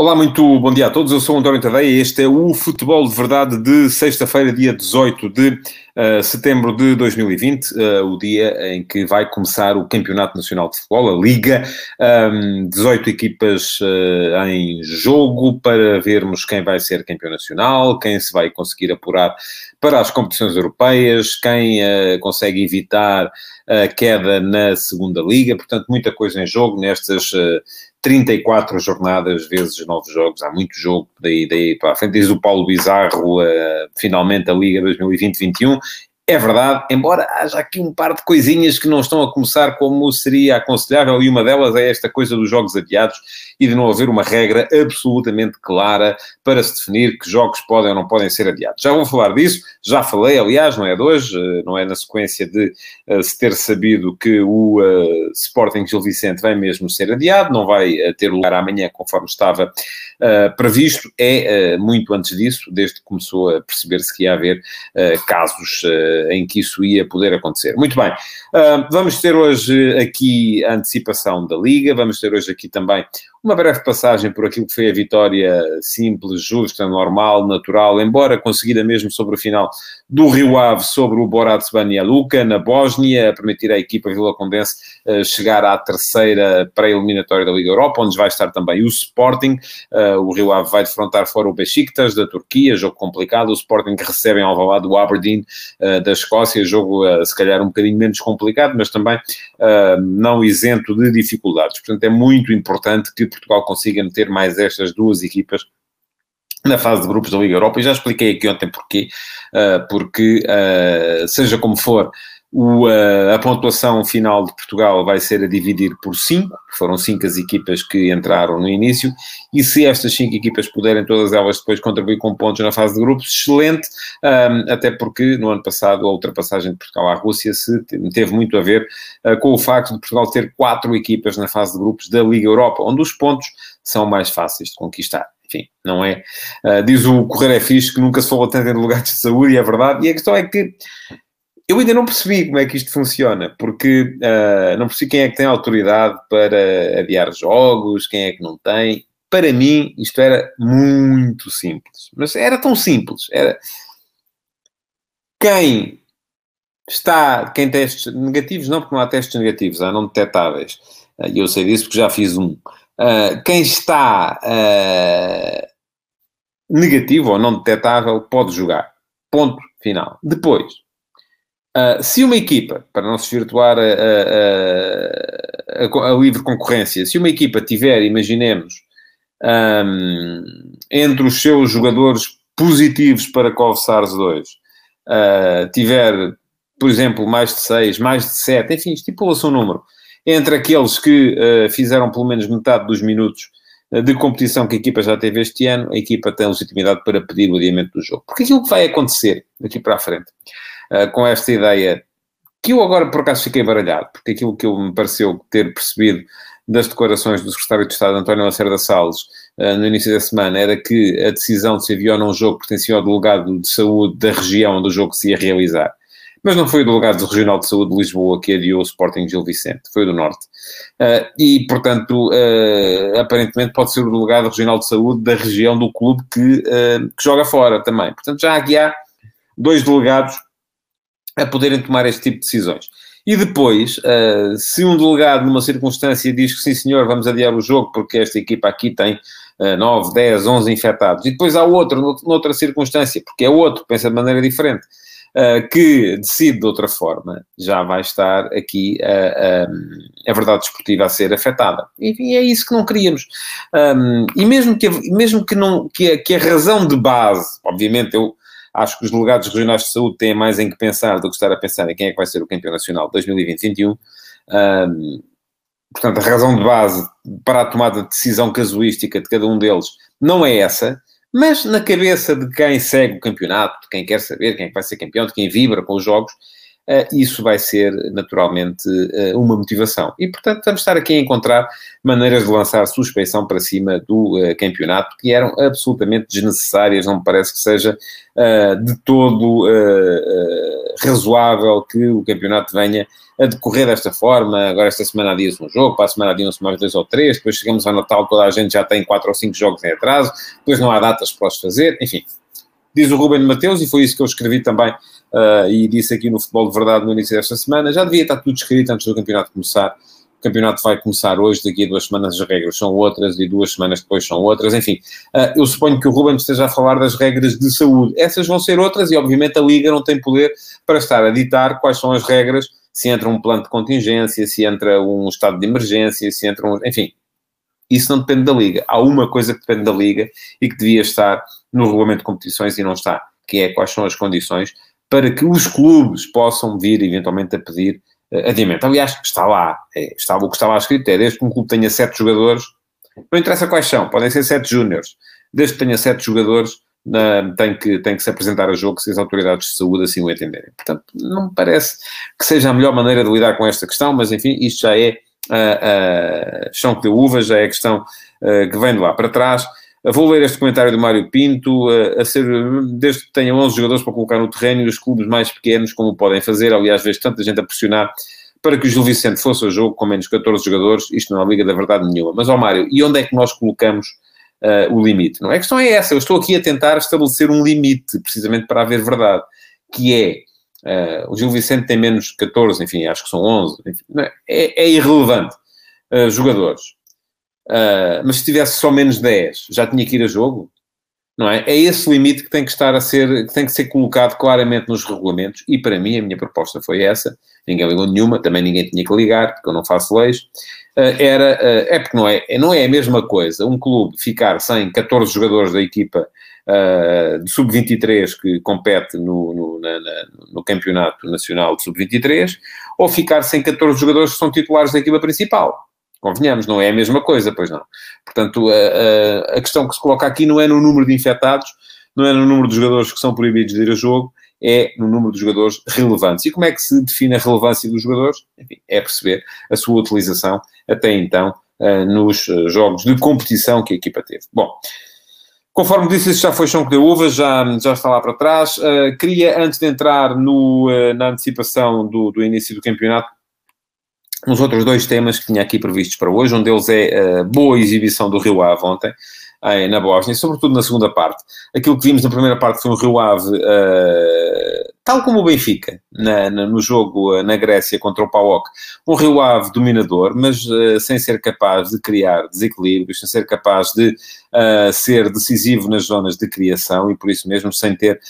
Olá, muito bom dia a todos. Eu sou o António Tadeia e este é o Futebol de Verdade de sexta-feira, dia 18 de uh, setembro de 2020, uh, eh, o dia em que vai começar o Campeonato Nacional de Futebol, a Liga. Um, 18 equipas uh, em jogo para vermos quem vai ser campeão nacional, quem se vai conseguir apurar para as competições europeias, quem consegue evitar a queda na segunda liga. Portanto, muita coisa em jogo nestas 34 jornadas vezes 9 jogos, há muito jogo daí, daí para a frente, diz o Paulo Bizarro, uh, finalmente a Liga 2020-21, é verdade, embora haja aqui um par de coisinhas que não estão a começar como seria aconselhável, e uma delas é esta coisa dos jogos adiados e de não haver uma regra absolutamente clara para se definir que jogos podem ou não podem ser adiados. Já vou falar disso, já falei, aliás, não é de hoje, eh, não é na sequência de uh, se ter sabido que o uh, Sporting Gil Vicente vai mesmo ser adiado, não vai uh, ter lugar amanhã conforme estava previsto, é muito antes disso, desde que começou a perceber-se que ia haver casos em que isso ia poder acontecer. Muito bem, vamos ter hoje aqui a antecipação da Liga, vamos ter hoje aqui também uma breve passagem por aquilo que foi a vitória simples, justa, normal, natural, embora conseguida mesmo sobre o final do Rio Ave sobre o Borat Banja Luka, na Bósnia, a permitir à equipa Vila Condense uh, chegar à terceira pré-eliminatória da Liga Europa, onde vai estar também o Sporting. Uh, o Rio Ave vai defrontar fora o Besiktas, da Turquia, jogo complicado. O Sporting que recebe em Alvalade o Aberdeen, uh, da Escócia, jogo se calhar um bocadinho menos complicado, mas também não isento de dificuldades. Portanto, é muito importante que Portugal consiga meter mais estas duas equipas na fase de grupos da Liga Europa, e já expliquei aqui ontem porquê, uh, porque, uh, seja como for, o, uh, a pontuação final de Portugal vai ser a dividir por 5, foram 5 as equipas que entraram no início, e se estas 5 equipas puderem todas elas depois contribuir com pontos na fase de grupos, excelente, um, até porque no ano passado a ultrapassagem de Portugal à Rússia se teve muito a ver uh, com o facto de Portugal ter 4 equipas na fase de grupos da Liga Europa, onde os pontos são mais fáceis de conquistar enfim, não é? Uh, diz o Correio é fixe que nunca se falou tanto em lugares de saúde, e é verdade. E a questão é que eu ainda não percebi como é que isto funciona, porque uh, não percebi quem é que tem autoridade para adiar jogos, quem é que não tem. Para mim, isto era muito simples. Mas era tão simples. Era quem está, quem testes negativos, não, porque não há testes negativos, há não detectáveis. Ah, e eu sei disso porque já fiz um. Uh, quem está uh, negativo ou não detectável pode jogar. Ponto final. Depois, uh, se uma equipa, para não se virtuar a, a, a, a, livre concorrência, se uma equipa tiver, imaginemos, um, entre os seus jogadores positivos para COV-SARS-2, tiver, por exemplo, mais de 6, mais de 7, enfim, estipula-se um número entre aqueles que uh, fizeram pelo menos metade dos minutos uh, de competição que a equipa já teve este ano, a equipa tem legitimidade para pedir o adiamento do jogo. Porque aquilo que vai acontecer daqui para a frente, uh, com esta ideia, que eu agora por acaso fiquei baralhado, porque aquilo que eu me pareceu ter percebido das declarações do secretário de Estado António Lacerda Salles no início da semana era que a decisão de se havia um jogo pertencia ao delegado de saúde da região onde o jogo se ia realizar mas não foi o delegado regional de saúde de Lisboa que adiou o Sporting Gil Vicente, foi o do Norte. Uh, e, portanto, uh, aparentemente pode ser o delegado regional de saúde da região do clube que, uh, que joga fora também. Portanto, já aqui há dois delegados a poderem tomar este tipo de decisões. E depois, se um delegado numa circunstância diz que sim senhor, vamos adiar o jogo porque esta equipa aqui tem 9, 10, 11 infectados, e depois há outro, noutra circunstância, porque é outro, pensa de maneira diferente, uh, que decide de outra forma, já vai estar aqui a, a, verdade desportiva a ser afetada. E, é isso que não queríamos. Um, e mesmo, que, mesmo que, não, que, a, que a razão de base, obviamente eu acho que os delegados regionais de saúde têm mais em que pensar do que estar a pensar em quem é que vai ser o campeão nacional de 2020-2021. Um, portanto, a razão de base para a tomada de decisão casuística de cada um deles não é essa, mas na cabeça de quem segue o campeonato, de quem quer saber quem é que vai ser campeão, de quem vibra com os jogos, isso vai ser naturalmente uma motivação. E, portanto, vamos estar aqui a encontrar maneiras de lançar suspeição para cima do campeonato que eram absolutamente desnecessárias, não me parece que seja de todo razoável que o campeonato venha a decorrer desta forma. Agora, esta semana adia-se um jogo, para a semana adiam-se mais dois ou três, depois chegamos ao Natal, toda a gente já tem quatro ou cinco jogos em atraso, depois não há datas para os fazer, enfim. Diz o Ruben Mateus, e foi isso que eu escrevi também, uh, e disse aqui no Futebol de Verdade no início desta semana, já devia estar tudo escrito antes do campeonato começar. O campeonato vai começar hoje, daqui a duas semanas as regras são outras e duas semanas depois são outras, enfim. Uh, eu suponho que o Ruben esteja a falar das regras de saúde. Essas vão ser outras e, obviamente, a Liga não tem poder para estar a ditar quais são as regras se entra um plano de contingência, se entra um estado de emergência, se entra um. Enfim, isso não depende da Liga. Há uma coisa que depende da Liga e que devia estar no regulamento de competições e não está, que é quais são as condições para que os clubes possam vir eventualmente a pedir uh, adiamento. Aliás, está lá, é, está, o que está lá escrito é desde que um clube tenha sete jogadores, não interessa quais são, podem ser sete júniores, desde que tenha sete jogadores, tem, que, tem que se apresentar a jogo se as autoridades de saúde assim o entenderem. Portanto, não me parece que seja a melhor maneira de lidar com esta questão, mas enfim, isto já é uh, uh, chão que deu uva, já é questão uh, que vem de lá para trás. Vou ler este comentário do Mário Pinto, a ser, desde que tenha 11 jogadores para colocar no terreno e os clubes mais pequenos, como podem fazer, aliás, vejo tanta gente a pressionar para que o Gil Vicente fosse ao jogo com menos 14 jogadores, isto não é liga da verdade nenhuma. Mas, ó Mário, e onde é que nós colocamos uh, o limite. Não é? A questão é essa. Eu estou aqui a tentar estabelecer um limite, precisamente para haver verdade, que é uh, o Gil Vicente tem menos 14, enfim, acho que são 11, enfim, é? é, é, irrelevante. Uh, jogadores. Mas se tivesse só menos 10, já tinha que ir a jogo? Não é? É esse limite que tem que estar a ser, que tem que ser colocado claramente nos regulamentos, e para mim a minha proposta foi essa, ninguém ligou nenhuma, também ninguém tinha que ligar, porque eu não faço leis, eh, era, eh, é porque não é, não é a mesma coisa um clube ficar sem 14 jogadores da equipa uh, de sub-23 que compete no, no, na, na, no Campeonato Nacional de Sub-23 ou ficar sem 14 jogadores que são titulares da equipa principal. Convenhamos, não é a mesma coisa, pois não. Portanto, a, a, a questão que se coloca aqui não é no número de infectados, não é no número de jogadores que são proibidos de ir a jogo, é no número de jogadores relevantes. E como é que se define a relevância dos jogadores? Enfim, é perceber a sua utilização até então uh, nos eh, jogos de competição que a equipa teve. Bom, conforme disse, isso já foi chão que deu uva, já, já está lá para trás. Uh, queria, antes de entrar no, uh, na antecipação do, do início do campeonato, uns outros dois temas que tinha aqui previstos para hoje. Um deles é a boa exibição do Rio Ave ontem na Bósnia, sobretudo na segunda parte. Aquilo que vimos na primeira parte foi um Rio Ave, uh, tal como o Benfica, na, na, no jogo uh, na Grécia contra o PAOK, um Rio Ave dominador, mas uh, sem ser capaz de criar desequilíbrios, sem ser capaz de ser decisivo nas zonas de criação e por isso mesmo sem ter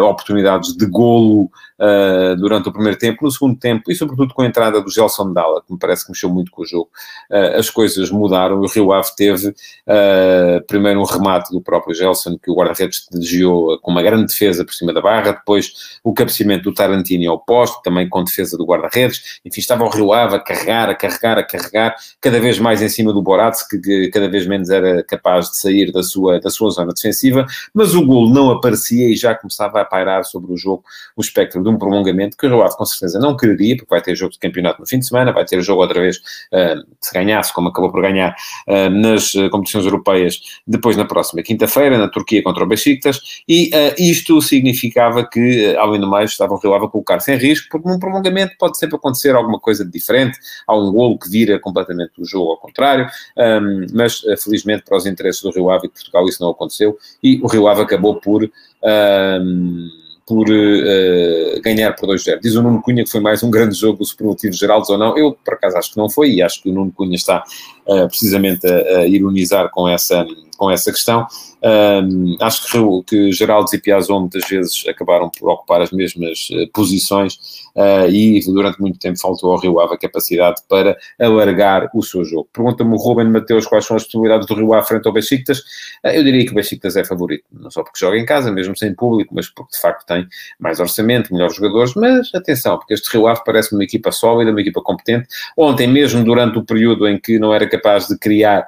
oportunidades de golo uh, durante o primeiro tempo. No segundo tempo, e sobretudo com a entrada do Gelson Dalla, que me parece que mexeu muito com o jogo, uh, as coisas mudaram. O Rio Ave teve uh, primeiro um remate do próprio Gelson, que o guarda-redes desviou com uma grande defesa por cima da barra, depois o cabeceamento do Tarantini ao posto, também com defesa do guarda-redes. Enfim, estava o Rio Ave a carregar, a carregar, a carregar, cada vez mais em cima do Boratz, que, que cada vez menos era capaz de sair da sua, da sua zona defensiva, mas o golo não aparecia e já começava a pairar sobre o jogo o espectro de um prolongamento que o Rio Ave com certeza não quereria, porque vai ter jogo de campeonato no fim de semana, vai ter jogo outra vez, uh, se ganhasse, como acabou por ganhar, uh, nas uh, competições europeias, depois na próxima quinta-feira, na Turquia contra o Besiktas, e isto significava que, além do mais, estava o Rio Ave a colocar-se em risco, porque num prolongamento pode sempre acontecer alguma coisa de diferente, há um golo que vira completamente o jogo ao contrário, um, mas felizmente para os interesses do Rio Ave e de Portugal isso não aconteceu, e o Rio Ave acabou por... Um, por uh, ganhar por 2-0. Diz o Nuno Cunha que foi mais um grande jogo do Superlativo Geraldos ou não. Eu, por acaso, acho que não foi e acho que o Nuno Cunha está uh, precisamente a, a, ironizar com essa, com essa questão. Um, acho que, que Geraldes e Piazon muitas vezes acabaram por ocupar as mesmas uh, posições uh, e durante muito tempo faltou ao Rio Ave a capacidade para alargar o seu jogo. Pergunta-me o Ruben Mateus quais são as possibilidades do Rio Ave frente ao Besiktas. Uh, eu diria que o Besiktas é favorito, não só porque joga em casa, mesmo sem público, mas porque de facto tem mais orçamento, melhores jogadores, mas atenção, porque este Rio Ave parece uma equipa sólida, uma equipa competente. Ontem mesmo, durante o período em que não era capaz de criar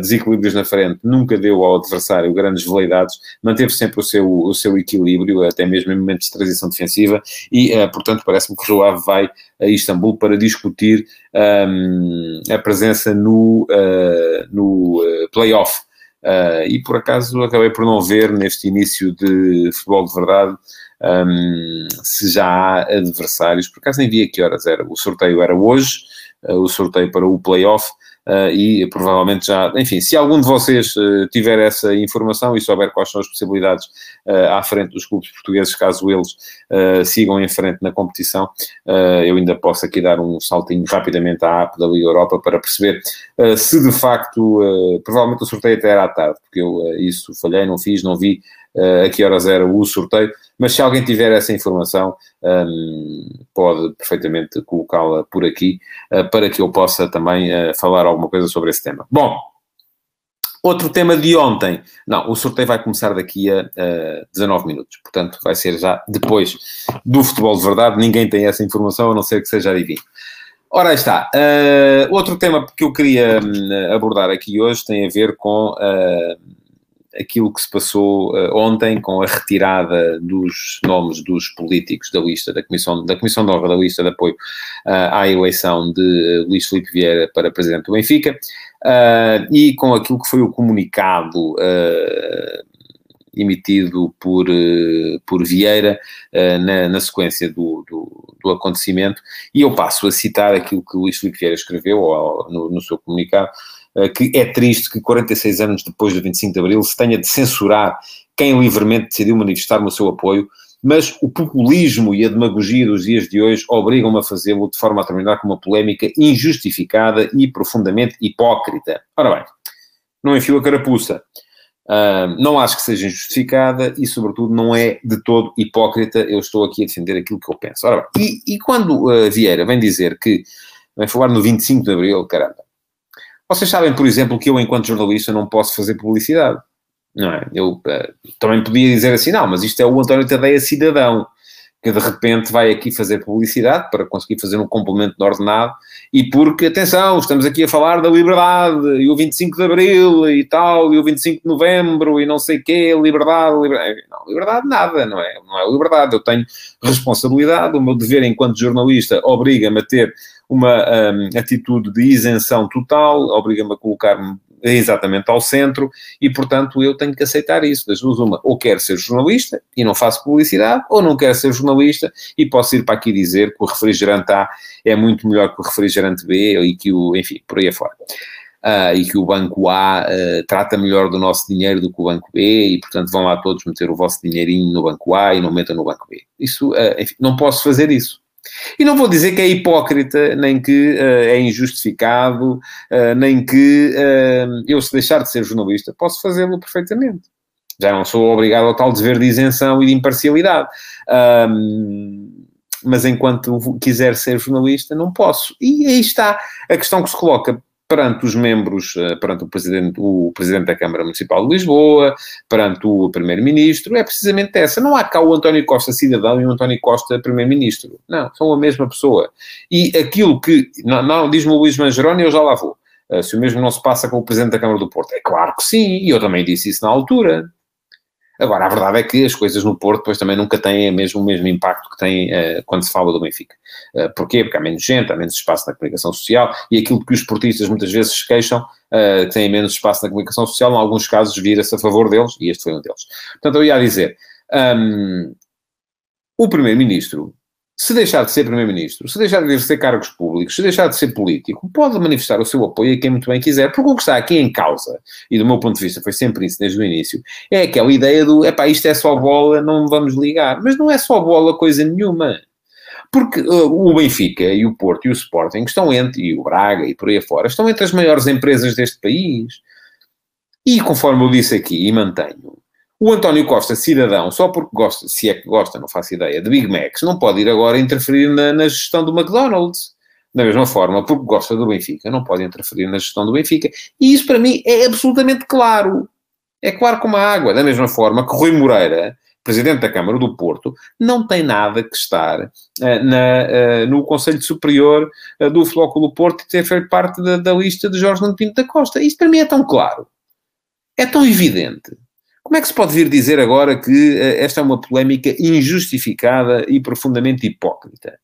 desequilíbrios na frente, nunca deu ao adversário grandes veleidades, manteve sempre o seu, o seu equilíbrio, até mesmo em momentos de transição defensiva, e, uh, portanto, parece-me que Rio Ave vai a Istambul para discutir um, a presença no, uh, no play-off. e por acaso acabei por não ver neste início de futebol de verdade um, se já há adversários, por acaso nem vi a que horas era, o sorteio era hoje, uh, o sorteio para o playoff, Uh, e provavelmente já, enfim, se algum de vocês uh, tiver essa informação e souber quais são as possibilidades uh, à frente dos clubes portugueses, caso eles sigam em frente na competição, eu ainda posso aqui dar um saltinho rapidamente à app da Liga Europa para perceber se de facto, provavelmente o sorteio até era à tarde, porque eu isso falhei, não fiz, não vi a que horas era o sorteio, mas se alguém tiver essa informação, um, pode perfeitamente colocá-la por aqui, uh, para que eu possa também uh, falar alguma coisa sobre esse tema. Bom, outro tema de ontem. Não, o sorteio vai começar daqui a uh, 19 minutos, portanto vai ser já depois do futebol de verdade. Ninguém tem essa informação, a não ser que seja adivinho. Ora, aí está. Uh, outro tema que eu queria um, abordar aqui hoje tem a ver com uh, aquilo que se passou uh, ontem com a retirada dos nomes dos políticos da lista da Comissão, da Comissão de Honra da lista de apoio uh, à eleição de uh, Luís Filipe Vieira para Presidente do Benfica e com aquilo que foi o comunicado emitido por, por Vieira na, na, sequência do, do, do, acontecimento. E eu passo a citar aquilo que Luís Filipe Vieira escreveu no, no seu comunicado eh, que é triste que 46 anos depois do 25 de Abril se tenha de censurar quem livremente decidiu manifestar o seu apoio, mas o populismo e a demagogia dos dias de hoje obrigam-me a fazê-lo de forma a terminar com uma polémica injustificada e profundamente hipócrita. Ora bem, não enfio a carapuça. Uh, não acho que seja injustificada e, sobretudo, não é de todo hipócrita. Eu estou aqui a defender aquilo que eu penso. Ora bem, e, e quando uh, Vieira vem dizer que, vem falar no 25 de Abril, caramba, vocês sabem, por exemplo, que eu, enquanto jornalista, não posso fazer publicidade. Não é? Eu uh, também podia dizer assim, não, mas isto é o António Tadeia cidadão, que de repente vai aqui fazer publicidade para conseguir fazer um complemento de ordenado, e porque, atenção, estamos aqui a falar da liberdade, e o 25 de Abril, e tal, e o 25 de Novembro, e não sei quê, liberdade, liberdade. Não, liberdade nada, não é? Não é liberdade. Eu tenho responsabilidade, o meu dever enquanto jornalista obriga-me a ter uma um, atitude de isenção total, obriga-me a colocar-me exatamente ao centro e, portanto, eu tenho que aceitar isso. Das duas, uma, ou quero ser jornalista e não faço publicidade, ou não quero ser jornalista e posso ir para aqui dizer que o refrigerante A é muito melhor que o refrigerante B e que o, enfim, por aí afora. Uh, e que o banco A uh, trata melhor do nosso dinheiro do que o banco B, e portanto vão lá todos meter o vosso dinheirinho no banco A e não metam no banco B. Isso, uh, enfim, não posso fazer isso. E não vou dizer que é hipócrita, nem que uh, é injustificado, uh, nem que uh, eu, se deixar de ser jornalista, posso fazê-lo perfeitamente. Já não sou obrigado ao tal dever de isenção e de imparcialidade. Um, mas enquanto quiser ser jornalista, não posso. E aí está a questão que se coloca perante os membros, eh, perante o Presidente, o Presidente da Câmara Municipal de Lisboa, perante o Primeiro-Ministro, é precisamente essa. Não há cá o António Costa cidadão e o António Costa Primeiro-Ministro. Não, são a mesma pessoa. E aquilo que, não, não diz-me o Luís Mangeroni, eu já lá vou. Uh, se o mesmo não se passa com o Presidente da Câmara do Porto. É claro que sim, e eu também disse isso na altura. Agora, a verdade é que as coisas no Porto depois também nunca têm mesmo, o mesmo impacto que têm uh, quando se fala do Benfica. Uh, porquê? Porque há menos gente, há menos espaço na comunicação social e aquilo que os portistas muitas vezes se queixam, uh, têm menos espaço na comunicação social, em alguns casos vira-se a favor deles e este foi um deles. Portanto, eu ia dizer, um, o Primeiro-Ministro se deixar de ser Primeiro-Ministro, se deixar de exercer cargos públicos, se deixar de ser político, pode manifestar o seu apoio a quem muito bem quiser, porque o que está aqui em causa, e do meu ponto de vista foi sempre isso desde o início, é aquela ideia do, epá, isto é só bola, não vamos ligar. Mas não é só bola coisa nenhuma. Porque uh, o Benfica e o Porto e o Sporting estão entre, e o Braga e por aí afora, estão entre as maiores empresas deste país. E conforme eu disse aqui e mantenho, o António Costa, cidadão, só porque gosta, se é que gosta, não faço ideia, de Big Macs, não pode ir agora interferir na, na gestão do McDonald's. Da mesma forma, porque gosta do Benfica, não pode interferir na gestão do Benfica. E isso para mim é absolutamente claro. É claro como a água. Da mesma forma que Rui Moreira, presidente da Câmara do Porto, não tem nada que estar uh, na, uh, no Conselho Superior uh, do Flóculo Porto e ter feito parte da, da lista de Jorge Nuno Pinto da Costa. Isto para mim é tão claro. é tão evidente. Como é que se pode vir dizer agora que uh, esta é uma polémica injustificada e profundamente hipócrita?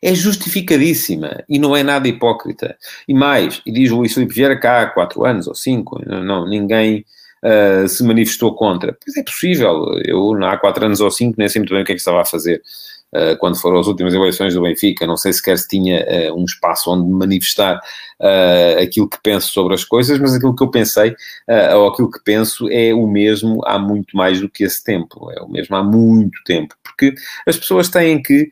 É justificadíssima e não é nada hipócrita. E mais, e diz Luís Filipe Vieira cá há quatro anos ou cinco, não, ninguém uh, se manifestou contra. Pois é possível, eu há quatro anos ou cinco nem sei muito bem o que é que estava a fazer. Uh, quando foram as últimas eleições do Benfica, não sei sequer se tinha uh, um espaço onde manifestar uh, aquilo que penso sobre as coisas, mas aquilo que eu pensei, ou aquilo que penso, é o mesmo há muito mais do que esse tempo, é o mesmo há muito tempo, porque as pessoas têm que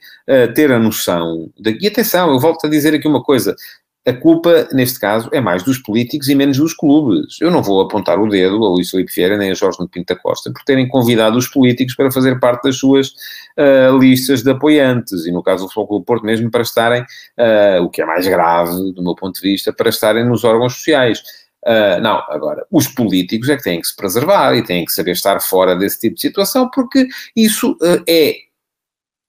ter a noção, de, e atenção, eu volto a dizer aqui uma coisa, a culpa, neste caso, é mais dos políticos e menos dos clubes. Eu não vou apontar o dedo a Luís Felipe Vieira nem a Jorge Pinto da Costa por terem convidado os políticos para fazer parte das suas uh, listas de apoiantes e, no caso do Futebol Clube Porto, mesmo para estarem, uh, o que é mais grave, do meu ponto de vista, para estarem nos órgãos sociais. Uh, não, agora, os políticos é que têm que se preservar e têm que saber estar fora desse tipo de situação, porque isso é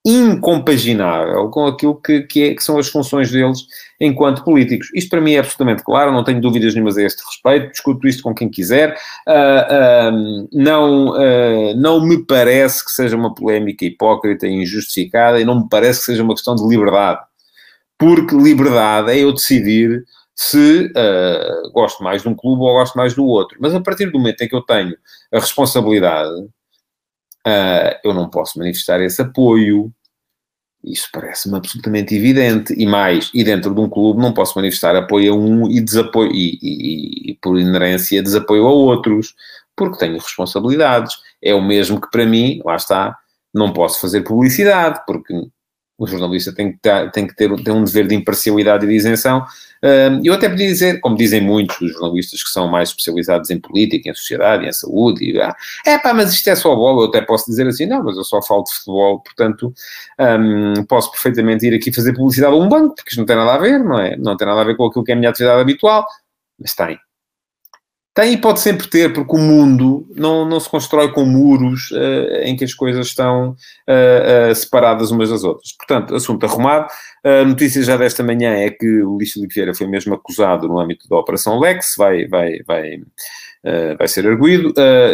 incompaginável com aquilo que, que, é, que, são as funções deles enquanto políticos. Isto para mim é absolutamente claro, não tenho dúvidas nenhumas a este respeito, discuto isto com quem quiser. Uh, uh, não, uh, não me parece que seja uma polémica hipócrita e injustificada e não me parece que seja uma questão de liberdade. Porque liberdade é eu decidir se gosto mais de um clube ou gosto mais do outro. Mas a partir do momento em que eu tenho a responsabilidade, eu não posso manifestar esse apoio isso parece-me absolutamente evidente. E mais, e dentro de um clube não posso manifestar apoio a um e desapoio, e, e, e, por inerência desapoio a outros, porque tenho responsabilidades. É o mesmo que para mim, lá está, não posso fazer publicidade, porque o jornalista tem que, ter, tem que ter, ter um dever de imparcialidade e de isenção. Eu até podia dizer, como dizem muitos dos jornalistas que são mais especializados em política, em sociedade, em saúde, e, ah, é pá, mas isto é só bola, eu até posso dizer assim, não, mas eu só falo de futebol, portanto um, posso perfeitamente ir aqui fazer publicidade a um banco, porque isto não tem nada a ver, não é? Não tem nada a ver com aquilo que é a minha atividade habitual, mas tem. Tem e pode sempre ter, porque o mundo não, não se constrói com muros uh, em que as coisas estão uh, uh, separadas umas das outras. Portanto, assunto arrumado. A notícia já desta manhã é que o Luís Filipe Vieira foi mesmo acusado no âmbito da Operação Lex, vai, vai, vai, vai ser arguído.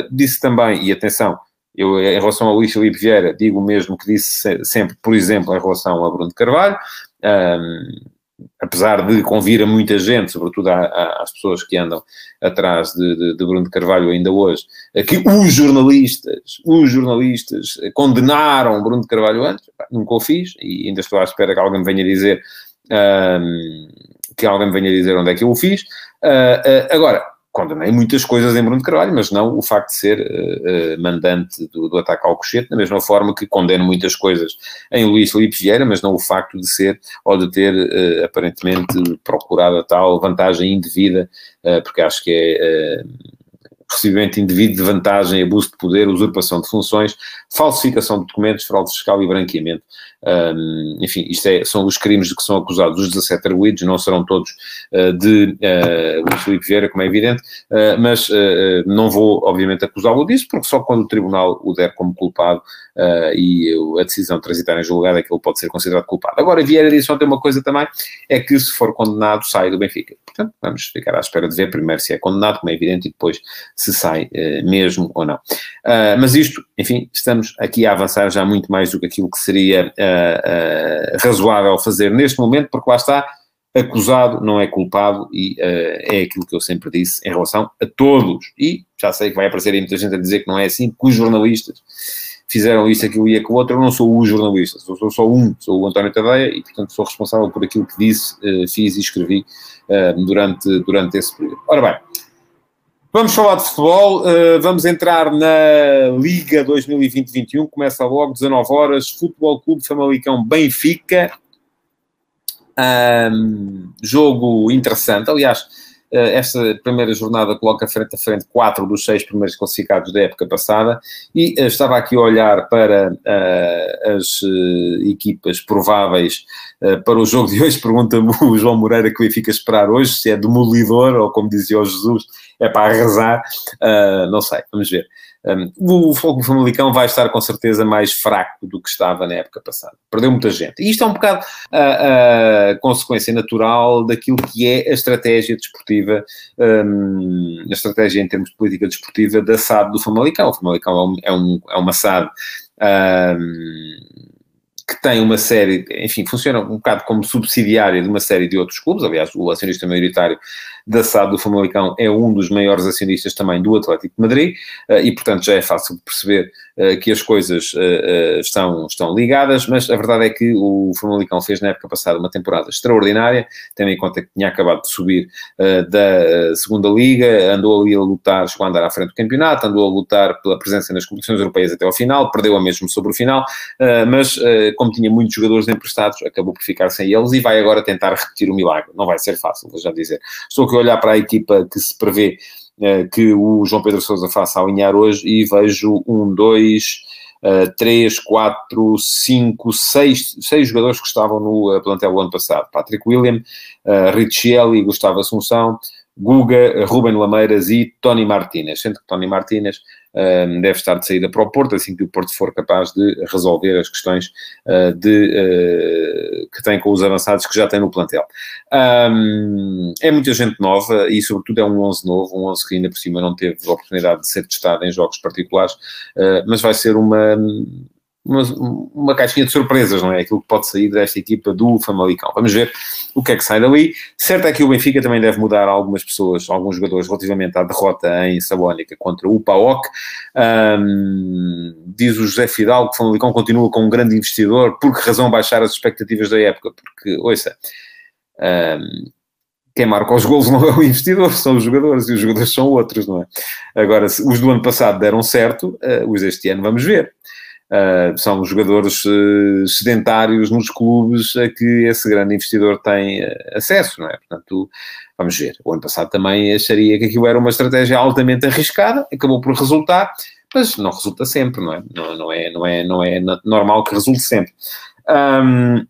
disse também, e atenção, eu em relação ao Luís Filipe Vieira digo o mesmo que disse sempre, por exemplo, em relação a Bruno Carvalho. Apesar de convir a muita gente, sobretudo às pessoas que andam atrás de, de, de, Bruno de Carvalho ainda hoje, que os jornalistas, os jornalistas condenaram Bruno de Carvalho antes, nunca o fiz, e ainda estou à espera que alguém me venha dizer um, que alguém venha dizer onde é que eu o fiz. Uh, uh, agora, condenei muitas coisas em Bruno de Carvalho, mas não o facto de ser uh, mandante do, do, ataque ao cochete, da mesma forma que condeno muitas coisas em Luís Felipe Vieira, mas não o facto de ser ou de ter uh, aparentemente procurado a tal vantagem indevida, porque acho que é recebimento indevido de vantagem, abuso de poder, usurpação de funções, falsificação de documentos, fraude fiscal e branqueamento. Um, enfim, isto é, são os crimes de que são acusados os 17 arguídos, não serão todos uh, de uh, Filipe Vieira, como é evidente, uh, mas não vou, obviamente, acusá-lo disso, porque só quando o tribunal o der como culpado e a decisão transitar em julgado é que ele pode ser considerado culpado. Agora, Vieira disse ontem uma coisa também, é que se for condenado, sai do Benfica. Portanto, vamos ficar à espera de ver primeiro se é condenado, como é evidente, e depois se sai mesmo ou não. mas isto, enfim, estamos aqui a avançar já muito mais do que aquilo que seria uh, razoável fazer neste momento, porque lá está, acusado não é culpado e uh, é aquilo que eu sempre disse em relação a todos. E já sei que vai aparecer aí muita gente a dizer que não é assim, que os jornalistas fizeram isso, aquilo e aquilo outro. Eu não sou o jornalista, sou, sou só um, sou o António Tadeia e, portanto, sou responsável por aquilo que disse, uh, fiz e escrevi uh, durante, durante esse período. Ora bem, Vamos falar de futebol, uh, vamos entrar na Liga 2020-21, começa logo, 19 horas, Futebol Clube Famalicão Benfica, um, jogo interessante, aliás, uh, esta primeira jornada coloca frente a frente quatro dos seis primeiros classificados da época passada, e uh, estava aqui a olhar para as equipas prováveis para o jogo de hoje, pergunta-me o João Moreira que o Benfica esperar hoje, se é demolidor, ou como dizia o Jesus, é para arrasar, uh, não sei, vamos ver. Um, o Fogo Famalicão vai estar com certeza mais fraco do que estava na época passada. Perdeu muita gente. E isto é um bocado a, a consequência natural daquilo que é a estratégia desportiva, um, a estratégia em termos de política desportiva da SAD do Famalicão. O Famalicão é, um, é, um, é uma SAD que tem uma série, enfim, funciona um bocado como subsidiária de uma série de outros clubes, aliás, o acionista maioritário da SAD do Famalicão é um dos maiores acionistas também do Atlético de Madrid eh, e, portanto, já é fácil perceber eh, que as coisas eh, estão, estão ligadas, mas a verdade é que o Famalicão fez na época passada uma temporada extraordinária, tendo em conta que tinha acabado de subir da segunda Liga, andou ali a lutar, chegou a andar à frente do campeonato, andou a lutar pela presença nas competições europeias até ao final, perdeu a mesmo sobre o final, mas como tinha muitos jogadores emprestados, acabou por ficar sem eles e vai agora tentar repetir o milagre. Não vai ser fácil, vou já dizer. Estou a olhar para a equipa que se prevê uh, que o João Pedro Sousa faça alinhar hoje e vejo um, dois, uh, três, quatro, cinco, seis, seis jogadores que estavam no uh, plantel ano passado. Patrick William, uh, Richelli, Gustavo Assunção, Guga, Ruben Lameiras e Tony Martínez. Sendo que Tony Martínez deve estar de saída para o Porto, assim que o Porto for capaz de resolver as questões uh, de, uh, que tem com os avançados que já tem no plantel. É muita gente nova e, sobretudo, é um 11 novo, um 11 que ainda por cima não teve oportunidade de ser testado em jogos particulares, uh, mas vai ser uma, uma, uma caixinha de surpresas, não é? Aquilo que pode sair desta equipa do Famalicão. Vamos ver o que é que sai dali. Certo é que o Benfica também deve mudar algumas pessoas, alguns jogadores, relativamente à derrota em Sabónica contra o PAOK. Um, diz o José Fidalgo que o Famalicão continua com um grande investidor. Por que razão baixar as expectativas da época? Porque, ouça, um, quem marca os golos não é o investidor, são os jogadores, e os jogadores são outros, não é? Agora, os do ano passado deram certo, uh, os deste ano vamos ver. Uh, são jogadores uh, sedentários nos clubes a que esse grande investidor tem uh, acesso, não é? Portanto, vamos ver. O ano passado também acharia que aquilo era uma estratégia altamente arriscada, acabou por resultar, mas não resulta sempre, não é? Não, não é, não, é, não é normal que resulte sempre. Um,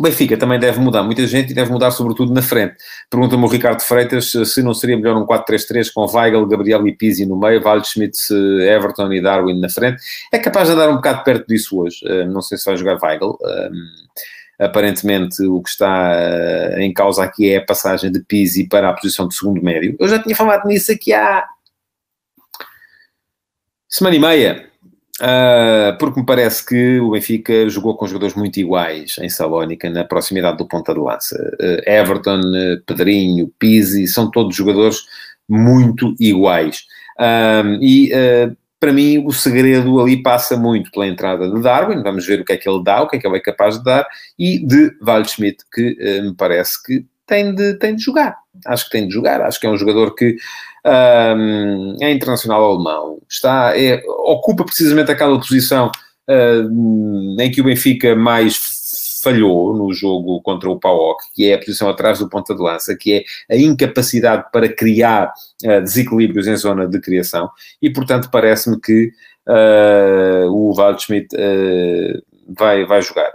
o Benfica também deve mudar muita gente e deve mudar sobretudo na frente. Pergunta-me o Ricardo Freitas se não seria melhor um 4-3-3 com Weigl, Gabriel e Pizzi no meio, Waldschmidt, Everton e Darwin na frente. É capaz de andar um bocado perto disso hoje. Eh, não sei se vai jogar Weigl. Eh, aparentemente o que está eh, em causa aqui é a passagem de Pizzi para a posição de segundo médio. Eu já tinha falado nisso aqui há semana e meia. Uh, porque me parece que o Benfica jogou com jogadores muito iguais em Salónica, na proximidade do ponta de lança. Uh, Everton, uh, Pedrinho, Pizzi, são todos jogadores muito iguais. e para mim o segredo ali passa muito pela entrada de Darwin, vamos ver o que é que ele dá, o que é que ele é capaz de dar, e de Waldschmidt, que me parece que tem de, tem de jogar. Acho que tem de jogar, acho que é um jogador que um, é internacional alemão, está, é, ocupa precisamente aquela posição em que o Benfica mais falhou no jogo contra o PAOK, que é a posição atrás do ponta de lança, que é a incapacidade para criar uh, desequilíbrios em zona de criação, e portanto parece-me que uh, o Waldschmidt uh, vai, vai jogar.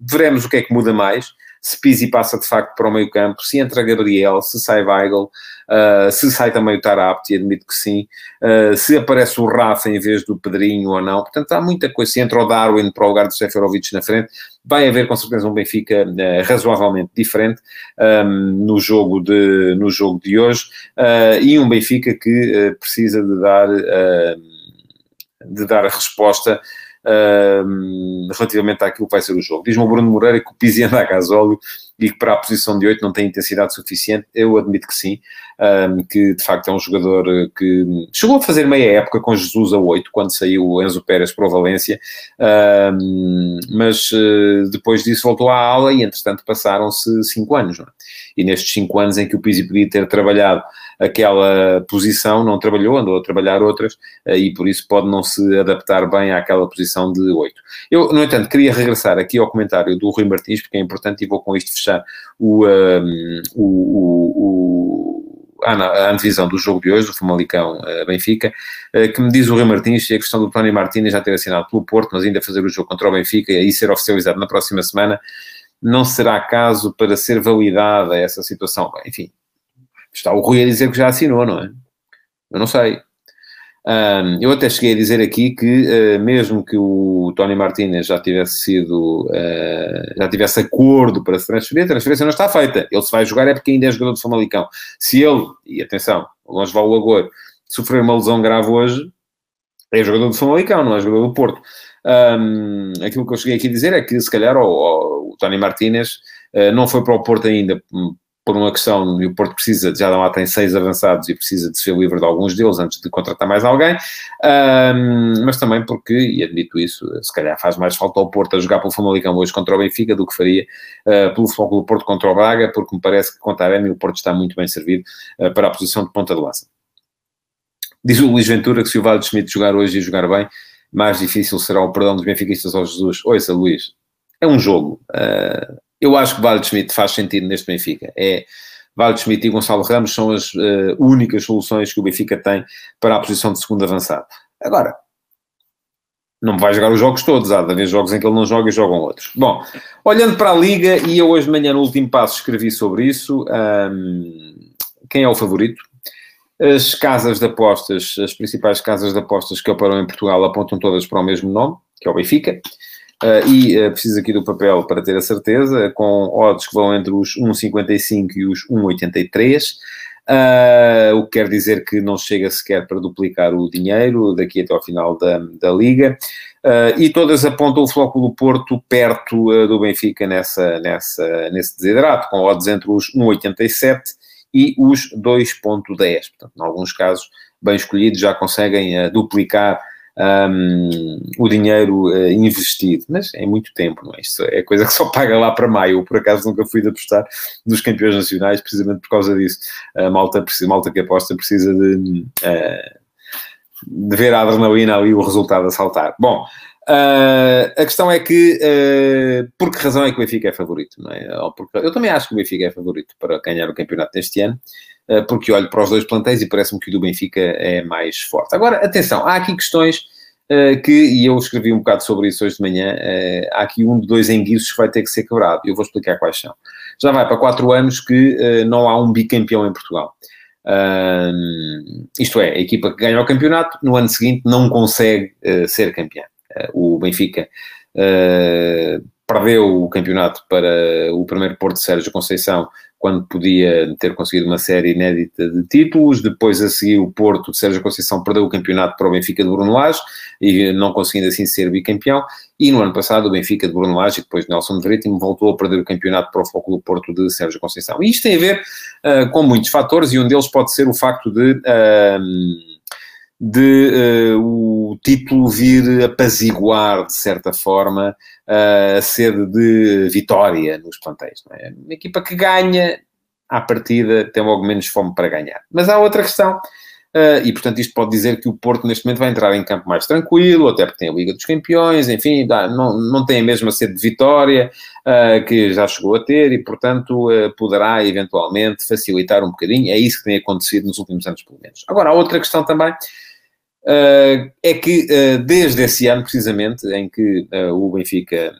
veremos o que é que muda mais se Pizzi passa de facto para o meio campo, se entra Gabriel, se sai Weigl, uh, se sai também o Tarapti, admito que sim, uh, se aparece o Rafa em vez do Pedrinho ou não, portanto há muita coisa, se entra o Darwin para o lugar do Seferovic na frente, vai haver com certeza um Benfica uh, razoavelmente diferente um, no, jogo de, no jogo de hoje, e um Benfica que precisa de dar, de dar a resposta relativamente àquilo que vai ser o jogo. Diz-me o Bruno Moreira que o Pizzi anda a gasóleo e que para a posição de 8 não tem intensidade suficiente. Eu admito que sim, um, que de facto é um jogador que chegou a fazer meia época com Jesus a 8, quando saiu o Enzo Pérez para o Valência, um, mas uh, depois disso voltou à aula e entretanto passaram-se 5 anos. É? E nestes 5 anos em que o Pizzi podia ter trabalhado aquela posição, não trabalhou, andou a trabalhar outras, eh, e por isso pode não se adaptar bem àquela posição de 8. Eu, no entanto, queria regressar aqui ao comentário do Rui Martins, porque é importante e vou com isto fechar o, um, o, o, o a antevisão do jogo de hoje, do Famalicão-Benfica, eh, eh, que me diz o Rui Martins, e a questão do Tony Martins já ter assinado pelo Porto, mas ainda fazer o jogo contra o Benfica e aí ser oficializado na próxima semana, não será caso para ser validada essa situação? Enfim, Está o Rui a dizer que já assinou, não é? Eu não sei. Um, eu até cheguei a dizer aqui que, uh, mesmo que o Tony Martinez já tivesse sido, uh, já tivesse acordo para se transferir, a transferência não está feita. Ele se vai jogar é porque ainda é jogador do Famalicão. Se ele, e atenção, longe vai o Agor, sofrer uma lesão grave hoje, é jogador do Famalicão, não é jogador do Porto. Um, aquilo que eu cheguei aqui a dizer é que, se calhar, o, o, Tony Martinez uh, não foi para o Porto ainda hum, por uma questão, e o Porto precisa, já lá tem seis avançados e precisa de ser livre de alguns deles antes de contratar mais alguém, um, mas também porque, e admito isso, se calhar faz mais falta ao Porto a jogar pelo Famalicão hoje contra o Benfica do que faria uh, pelo Futebol Porto contra o Braga, porque me parece que contra a Arena o Porto está muito bem servido uh, para a posição de ponta de lança. Diz o Luís Ventura que se o Vale Schmidt jogar hoje e jogar bem, mais difícil será o perdão dos benfiquistas ao Jesus. Ouça, Luís, é um jogo. Uh, eu acho que Vale Schmidt faz sentido neste Benfica. É, Vale Schmidt e Gonçalo Ramos são as uh, únicas soluções que o Benfica tem para a posição de segundo avançado. Agora, não vai jogar os jogos todos, há de haver jogos em que ele não joga e jogam outros. Bom, olhando para a Liga, e eu hoje de manhã no último passo escrevi sobre isso, um, quem é o favorito? As casas de apostas, as principais casas de apostas que operam em Portugal apontam todas para o mesmo nome, que é o Benfica. Uh, e uh, preciso aqui do papel para ter a certeza, com odds que vão entre os 1,55 e os 1,83, uh, ah, o que quer dizer que não chega sequer para duplicar o dinheiro daqui até ao final da, da Liga. e todas apontam o Flóculo Porto perto do Benfica nessa, nessa, nesse desidrato, com odds entre os 1,87 e os 2,10. Portanto, em alguns casos, bem escolhidos, já conseguem duplicar um, o dinheiro uh, investido, mas é muito tempo, não é? Isto é coisa que só paga lá para maio. Eu, por acaso, nunca fui de apostar nos campeões nacionais, precisamente por causa disso. A malta, a malta que aposta precisa de, uh, de ver a adrenalina ali, o resultado a saltar. Bom, Uh, a questão é que, uh, por que razão é que o Benfica é favorito? Não é? Porque, eu também acho que o Benfica é favorito para ganhar o campeonato deste ano, uh, porque olho para os dois plantéis e parece-me que o do Benfica é mais forte. Agora, atenção, há aqui questões que, e eu escrevi um bocado sobre isso hoje de manhã, há aqui um de dois enguiços que vai ter que ser quebrado, eu vou explicar quais são. Já vai para quatro anos que não há um bicampeão em Portugal. isto é, a equipa que ganha o campeonato, no ano seguinte não consegue ser campeã o Benfica uh, perdeu o campeonato para o primeiro Porto de Sérgio Conceição, quando podia ter conseguido uma série inédita de títulos. Depois, a seguir, o Porto de Sérgio Conceição perdeu o campeonato para o Benfica de Bruno Lage, e não conseguindo assim ser bicampeão. E no ano passado, o Benfica de Bruno Lage, e depois Nelson Veríssimo, voltou a perder o campeonato para o Foco do Porto de Sérgio Conceição. E isto tem a ver uh, com muitos fatores, e um deles pode ser o facto de... Uh, de uh, o título vir apaziguar, de certa forma, uh, a sede de vitória nos plantéis. É? Uma equipa que ganha, à partida, tem logo menos fome para ganhar. Mas há outra questão, e portanto isto pode dizer que o Porto neste momento vai entrar em campo mais tranquilo, até porque tem a Liga dos Campeões, enfim, não, não tem a mesma sede de vitória uh, que já chegou a ter e portanto uh, poderá eventualmente facilitar um bocadinho. É isso que tem acontecido nos últimos anos, pelo menos. Agora, há outra questão também Uh, é que uh, desde esse ano, precisamente, em que uh, o Benfica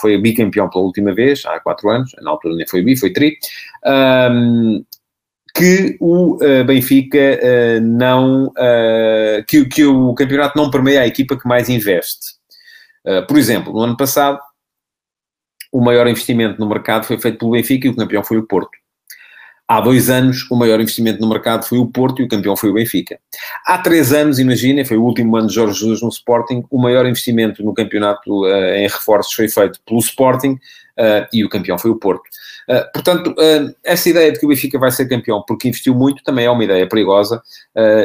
foi bicampeão pela última vez, há quatro anos, na altura nem foi bi, foi tri, um, que o Benfica não. que, que o campeonato não permeia a equipa que mais investe. por exemplo, no ano passado, o maior investimento no mercado foi feito pelo Benfica e o campeão foi o Porto. Há dois anos, o maior investimento no mercado foi o Porto e o campeão foi o Benfica. Há três anos, imaginem, foi o último ano de Jorge Jesus no Sporting, o maior investimento no campeonato uh, em reforços foi feito pelo Sporting uh, e o campeão foi o Porto. Uh, portanto, essa ideia de que o Benfica vai ser campeão porque investiu muito também é uma ideia perigosa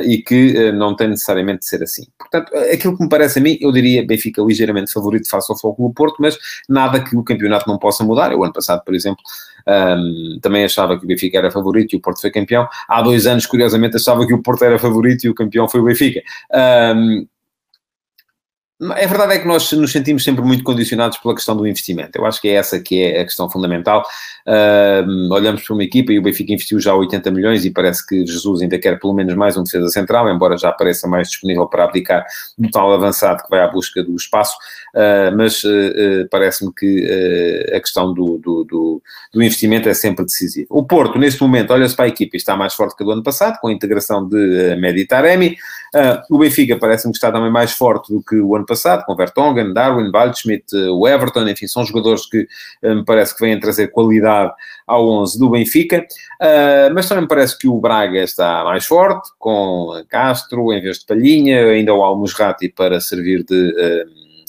e que não tem necessariamente de ser assim. Portanto, aquilo que me parece a mim, eu diria Benfica ligeiramente favorito face ao Foco do Porto, mas nada que o campeonato não possa mudar. Eu, ano passado, por exemplo, um, também achava que o Benfica era favorito e o Porto foi campeão. Há dois anos, curiosamente, achava que o Porto era favorito e o campeão foi o Benfica. Um, a verdade é que nós nos sentimos sempre muito condicionados pela questão do investimento. Eu acho que é essa que é a questão fundamental. Uh, olhamos para uma equipa e o Benfica investiu já 80 milhões e parece que Jesus ainda quer pelo menos mais um defesa central, embora já pareça mais disponível para abdicar do tal avançado que vai à busca do espaço. Uh, mas uh, parece-me que a questão do, do, do, do, investimento é sempre decisiva. O Porto, neste momento, olha-se para a equipa e está mais forte que do ano passado, com a integração de uh, Medi Taremi. o Benfica parece-me que está também mais forte do que o ano passado, com Vertonghen, Darwin, Waldschmidt, eh, o Everton, enfim, são jogadores que eh, me parece que vêm trazer qualidade ao 11 do Benfica, uh, mas também me parece que o Braga está mais forte, com Castro em vez de Palhinha, ainda o Almusrati para servir de...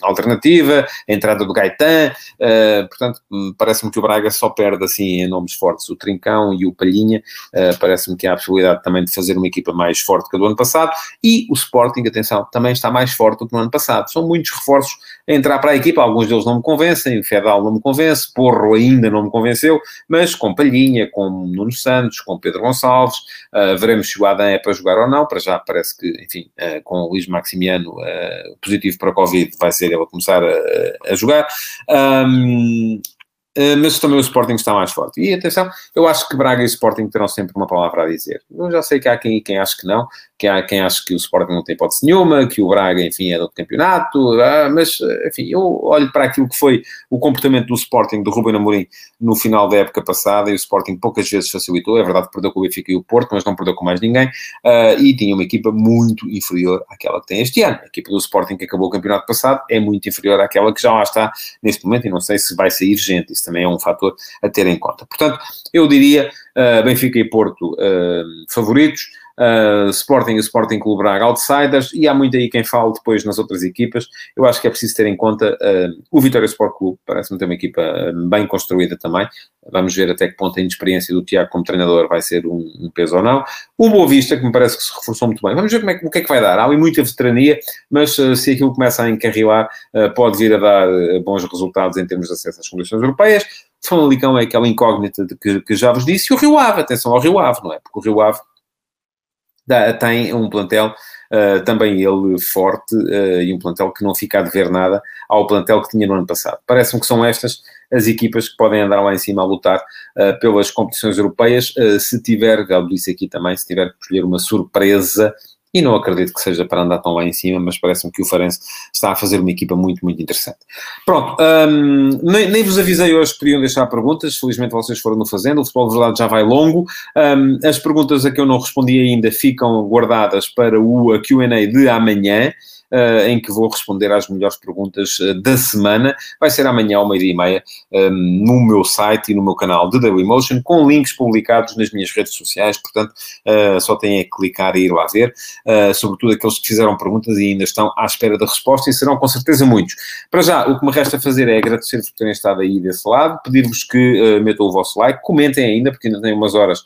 Alternativa, a entrada do Gaetan, uh, portanto, hum, parece-me que o Braga só perde assim em nomes fortes o Trincão e o Palhinha, uh, parece-me que há a possibilidade também de fazer uma equipa mais forte que a do ano passado, e o Sporting, atenção, também está mais forte do que no ano passado, são muitos reforços a entrar para a equipa, alguns deles não me convencem, o Fedal não me convence, Porro ainda não me convenceu, mas com Palhinha, com Nuno Santos, com Pedro Gonçalves, uh, veremos se o Adam é para jogar ou não, para já parece que, enfim, com o Luís Maximiano positivo para a Covid vai ser ele a começar a, a jogar. Um, mas também o Sporting está mais forte. E atenção, eu acho que Braga e Sporting terão sempre uma palavra a dizer. Eu já sei que há quem, quem acha que não, que há quem acha que o Sporting não tem hipótese nenhuma, que o Braga, enfim, é do campeonato, ah, mas, enfim, eu olho para aquilo que foi o comportamento do Sporting, do Ruben Amorim, no final da época passada, e o Sporting poucas vezes facilitou, é verdade que perdeu com o Benfica e o Porto, mas não perdeu com mais ninguém, ah, e tinha uma equipa muito inferior àquela que tem este ano. A equipa do Sporting que acabou o campeonato passado é muito inferior àquela que já lá está neste momento, e não sei se vai sair gente, também é um fator a ter em conta. Portanto, eu diria uh, Benfica e Porto uh, favoritos, uh, Sporting e Sporting Clube Braga outsiders, e há muito aí quem fale depois nas outras equipas. Eu acho que é preciso ter em conta uh, o Vitória Sport Clube, parece-me ter uma equipa bem construída também. Vamos ver até que ponto a inexperiência do Tiago como treinador vai ser um, um, peso ou não. O Boa Vista, que me parece que se reforçou muito bem. Vamos ver como é, o que é que vai dar. Há ali muita veterania, mas uh, se aquilo começa a encarrilar, pode vir a dar bons resultados em termos de acesso às condições europeias. Famalicão é aquela incógnita que, que, já vos disse, e o Rio Ave, atenção ao Rio Ave, não é? Porque o Rio Ave dá, tem um plantel uh, também ele forte uh, e um plantel que não fica a dever nada ao plantel que tinha no ano passado. Parece-me que são estas as equipas que podem andar lá em cima a lutar uh, pelas competições europeias, se tiver, já disse aqui também, se tiver que escolher uma surpresa, e não acredito que seja para andar tão lá em cima, mas parece-me que o Farense está a fazer uma equipa muito, muito interessante. Pronto, um, nem, nem, vos avisei hoje que podiam deixar perguntas, felizmente vocês foram no fazendo, o Futebol de Verdade já vai longo. Um, as perguntas a que eu não respondi ainda ficam guardadas para o Q&A de amanhã uh, em que vou responder às melhores perguntas uh, da semana. Vai ser amanhã ao meio-dia e meia um, no meu site e no meu canal de Dailymotion, com links publicados nas minhas redes sociais, portanto, uh, só têm que clicar e ir lá ver, sobretudo aqueles que fizeram perguntas e ainda estão à espera da resposta, e serão com certeza muitos. Para já, o que me resta fazer é agradecer-vos por terem estado aí desse lado, pedir-vos que metam o vosso like, comentem ainda, porque ainda tenho umas horas,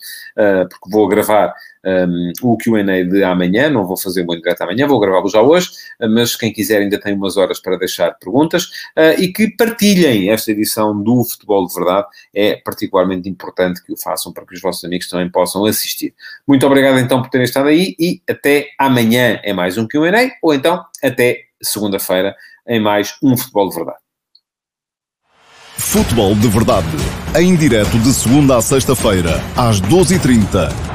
porque vou gravar um, o QA de amanhã, não vou fazer muito direto amanhã, vou gravá-lo já hoje, mas quem quiser ainda tem umas horas para deixar perguntas uh, e que partilhem esta edição do Futebol de Verdade, é particularmente importante que o façam para que os vossos amigos também possam assistir. Muito obrigado então por terem estado aí e até amanhã é mais um QA ou então até segunda-feira em mais um Futebol de Verdade. Futebol de Verdade, em direto de segunda a sexta-feira, às 12h30